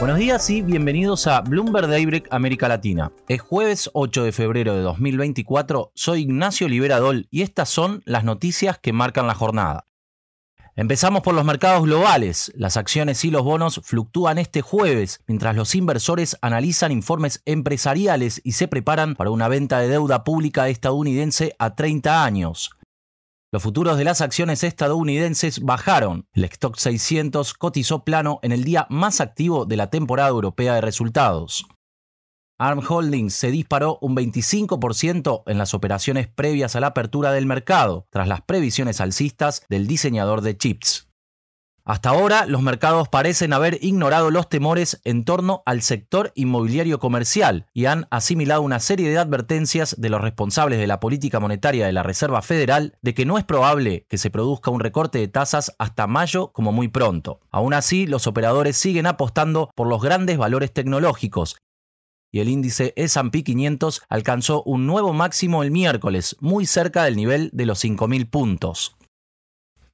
Buenos días y bienvenidos a Bloomberg Daybreak América Latina. Es jueves 8 de febrero de 2024, soy Ignacio Liberadol y estas son las noticias que marcan la jornada. Empezamos por los mercados globales. Las acciones y los bonos fluctúan este jueves, mientras los inversores analizan informes empresariales y se preparan para una venta de deuda pública estadounidense a 30 años. Los futuros de las acciones estadounidenses bajaron. El stock 600 cotizó plano en el día más activo de la temporada europea de resultados. ARM Holdings se disparó un 25% en las operaciones previas a la apertura del mercado, tras las previsiones alcistas del diseñador de chips. Hasta ahora, los mercados parecen haber ignorado los temores en torno al sector inmobiliario comercial y han asimilado una serie de advertencias de los responsables de la política monetaria de la Reserva Federal de que no es probable que se produzca un recorte de tasas hasta mayo como muy pronto. Aún así, los operadores siguen apostando por los grandes valores tecnológicos y el índice S&P 500 alcanzó un nuevo máximo el miércoles, muy cerca del nivel de los 5.000 puntos.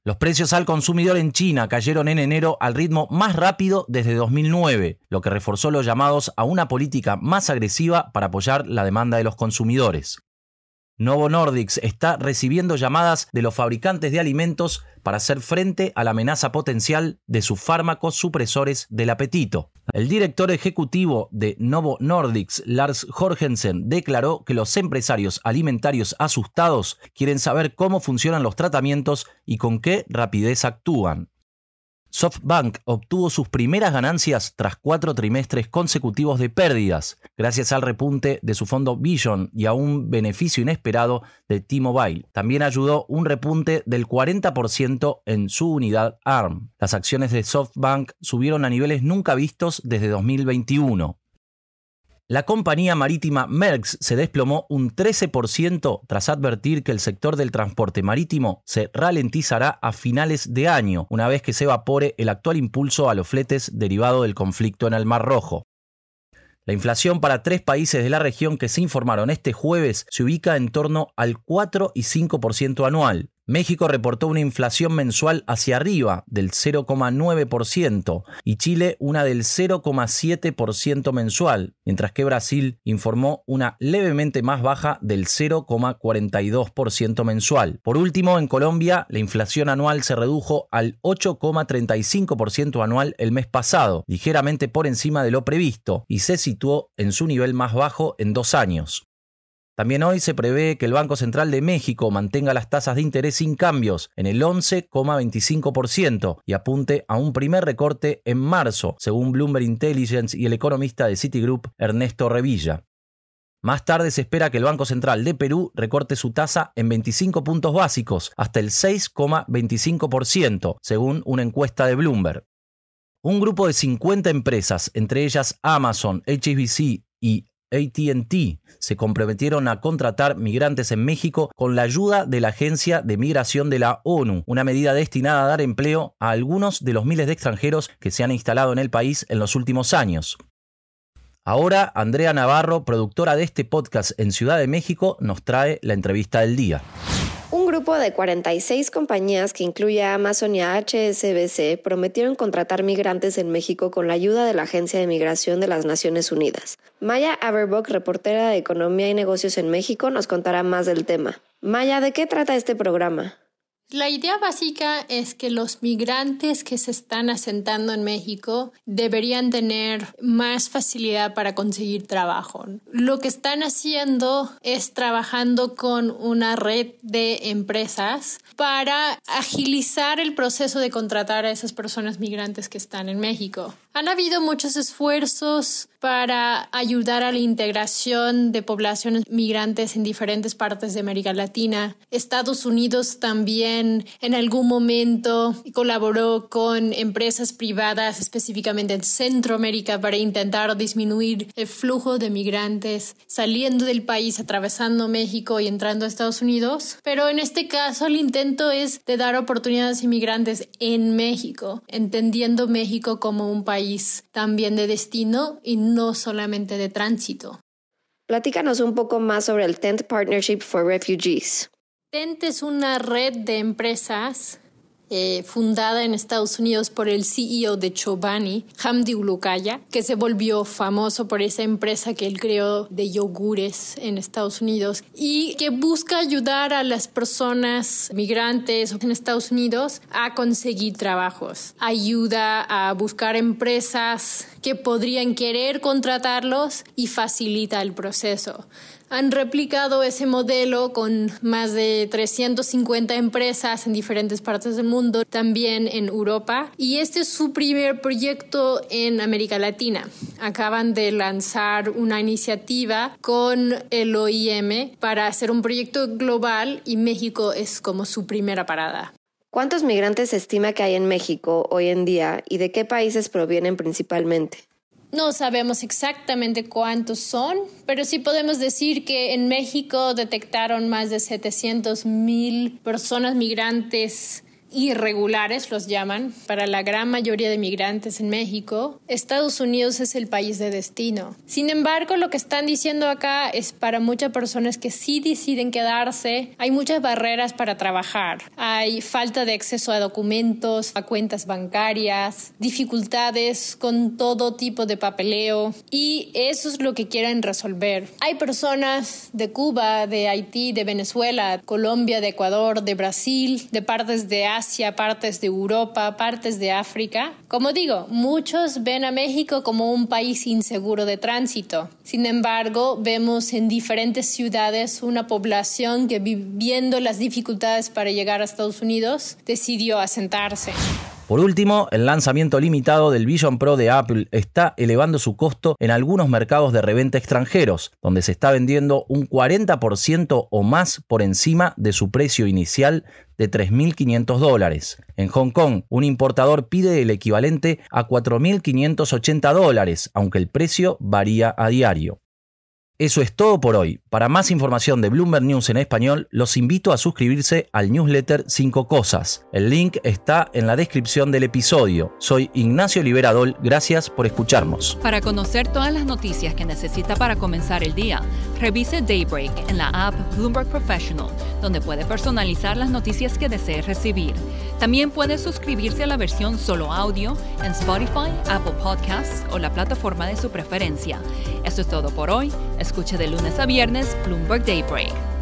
Los precios al consumidor en China cayeron en enero al ritmo más rápido desde 2009, lo que reforzó los llamados a una política más agresiva para apoyar la demanda de los consumidores. Novo Nordics está recibiendo llamadas de los fabricantes de alimentos para hacer frente a la amenaza potencial de sus fármacos supresores del apetito. El director ejecutivo de Novo Nordics, Lars Jorgensen, declaró que los empresarios alimentarios asustados quieren saber cómo funcionan los tratamientos y con qué rapidez actúan. SoftBank obtuvo sus primeras ganancias tras cuatro trimestres consecutivos de pérdidas, gracias al repunte de su fondo Vision y a un beneficio inesperado de T-Mobile. También ayudó un repunte del 40% en su unidad ARM. Las acciones de SoftBank subieron a niveles nunca vistos desde 2021. La compañía marítima Merckx se desplomó un 13% tras advertir que el sector del transporte marítimo se ralentizará a finales de año, una vez que se evapore el actual impulso a los fletes derivado del conflicto en el Mar Rojo. La inflación para tres países de la región que se informaron este jueves se ubica en torno al 4 y 5% anual, México reportó una inflación mensual hacia arriba del 0,9% y Chile una del 0,7% mensual, mientras que Brasil informó una levemente más baja del 0,42% mensual. Por último, en Colombia, la inflación anual se redujo al 8,35% anual el mes pasado, ligeramente por encima de lo previsto, y se situó en su nivel más bajo en dos años. También hoy se prevé que el Banco Central de México mantenga las tasas de interés sin cambios en el 11,25% y apunte a un primer recorte en marzo, según Bloomberg Intelligence y el economista de Citigroup Ernesto Revilla. Más tarde se espera que el Banco Central de Perú recorte su tasa en 25 puntos básicos, hasta el 6,25%, según una encuesta de Bloomberg. Un grupo de 50 empresas, entre ellas Amazon, HSBC y ATT se comprometieron a contratar migrantes en México con la ayuda de la Agencia de Migración de la ONU, una medida destinada a dar empleo a algunos de los miles de extranjeros que se han instalado en el país en los últimos años. Ahora, Andrea Navarro, productora de este podcast en Ciudad de México, nos trae la entrevista del día. Un grupo de 46 compañías que incluye Amazon y HSBC prometieron contratar migrantes en México con la ayuda de la Agencia de Migración de las Naciones Unidas. Maya Averbuck, reportera de Economía y Negocios en México, nos contará más del tema. Maya, ¿de qué trata este programa? La idea básica es que los migrantes que se están asentando en México deberían tener más facilidad para conseguir trabajo. Lo que están haciendo es trabajando con una red de empresas para agilizar el proceso de contratar a esas personas migrantes que están en México. Han habido muchos esfuerzos para ayudar a la integración de poblaciones migrantes en diferentes partes de América Latina. Estados Unidos también en algún momento colaboró con empresas privadas, específicamente en Centroamérica, para intentar disminuir el flujo de migrantes saliendo del país, atravesando México y entrando a Estados Unidos. Pero en este caso el intento es de dar oportunidades a inmigrantes en México, entendiendo México como un país también de destino y no solamente de tránsito. Platícanos un poco más sobre el Tent Partnership for Refugees. Tent es una red de empresas eh, fundada en Estados Unidos por el CEO de Chobani, Hamdi Ulukaya, que se volvió famoso por esa empresa que él creó de yogures en Estados Unidos y que busca ayudar a las personas migrantes en Estados Unidos a conseguir trabajos. Ayuda a buscar empresas que podrían querer contratarlos y facilita el proceso han replicado ese modelo con más de 350 empresas en diferentes partes del mundo, también en Europa. Y este es su primer proyecto en América Latina. Acaban de lanzar una iniciativa con el OIM para hacer un proyecto global y México es como su primera parada. ¿Cuántos migrantes se estima que hay en México hoy en día y de qué países provienen principalmente? No sabemos exactamente cuántos son, pero sí podemos decir que en México detectaron más de 700 mil personas migrantes irregulares, los llaman, para la gran mayoría de migrantes en México, Estados Unidos es el país de destino. Sin embargo, lo que están diciendo acá es para muchas personas que sí deciden quedarse, hay muchas barreras para trabajar. Hay falta de acceso a documentos, a cuentas bancarias, dificultades con todo tipo de papeleo y eso es lo que quieren resolver. Hay personas de Cuba, de Haití, de Venezuela, Colombia, de Ecuador, de Brasil, de partes de Asia, Asia, partes de Europa, partes de África. Como digo, muchos ven a México como un país inseguro de tránsito. Sin embargo, vemos en diferentes ciudades una población que viviendo las dificultades para llegar a Estados Unidos decidió asentarse. Por último, el lanzamiento limitado del Vision Pro de Apple está elevando su costo en algunos mercados de reventa extranjeros, donde se está vendiendo un 40% o más por encima de su precio inicial de 3.500 dólares. En Hong Kong, un importador pide el equivalente a 4.580 dólares, aunque el precio varía a diario. Eso es todo por hoy. Para más información de Bloomberg News en español, los invito a suscribirse al newsletter 5 Cosas. El link está en la descripción del episodio. Soy Ignacio Liberadol, gracias por escucharnos. Para conocer todas las noticias que necesita para comenzar el día, revise Daybreak en la app Bloomberg Professional, donde puede personalizar las noticias que desee recibir. También puede suscribirse a la versión solo audio en Spotify, Apple Podcasts o la plataforma de su preferencia. Eso es todo por hoy. Escuche de lunes a viernes Bloomberg Daybreak.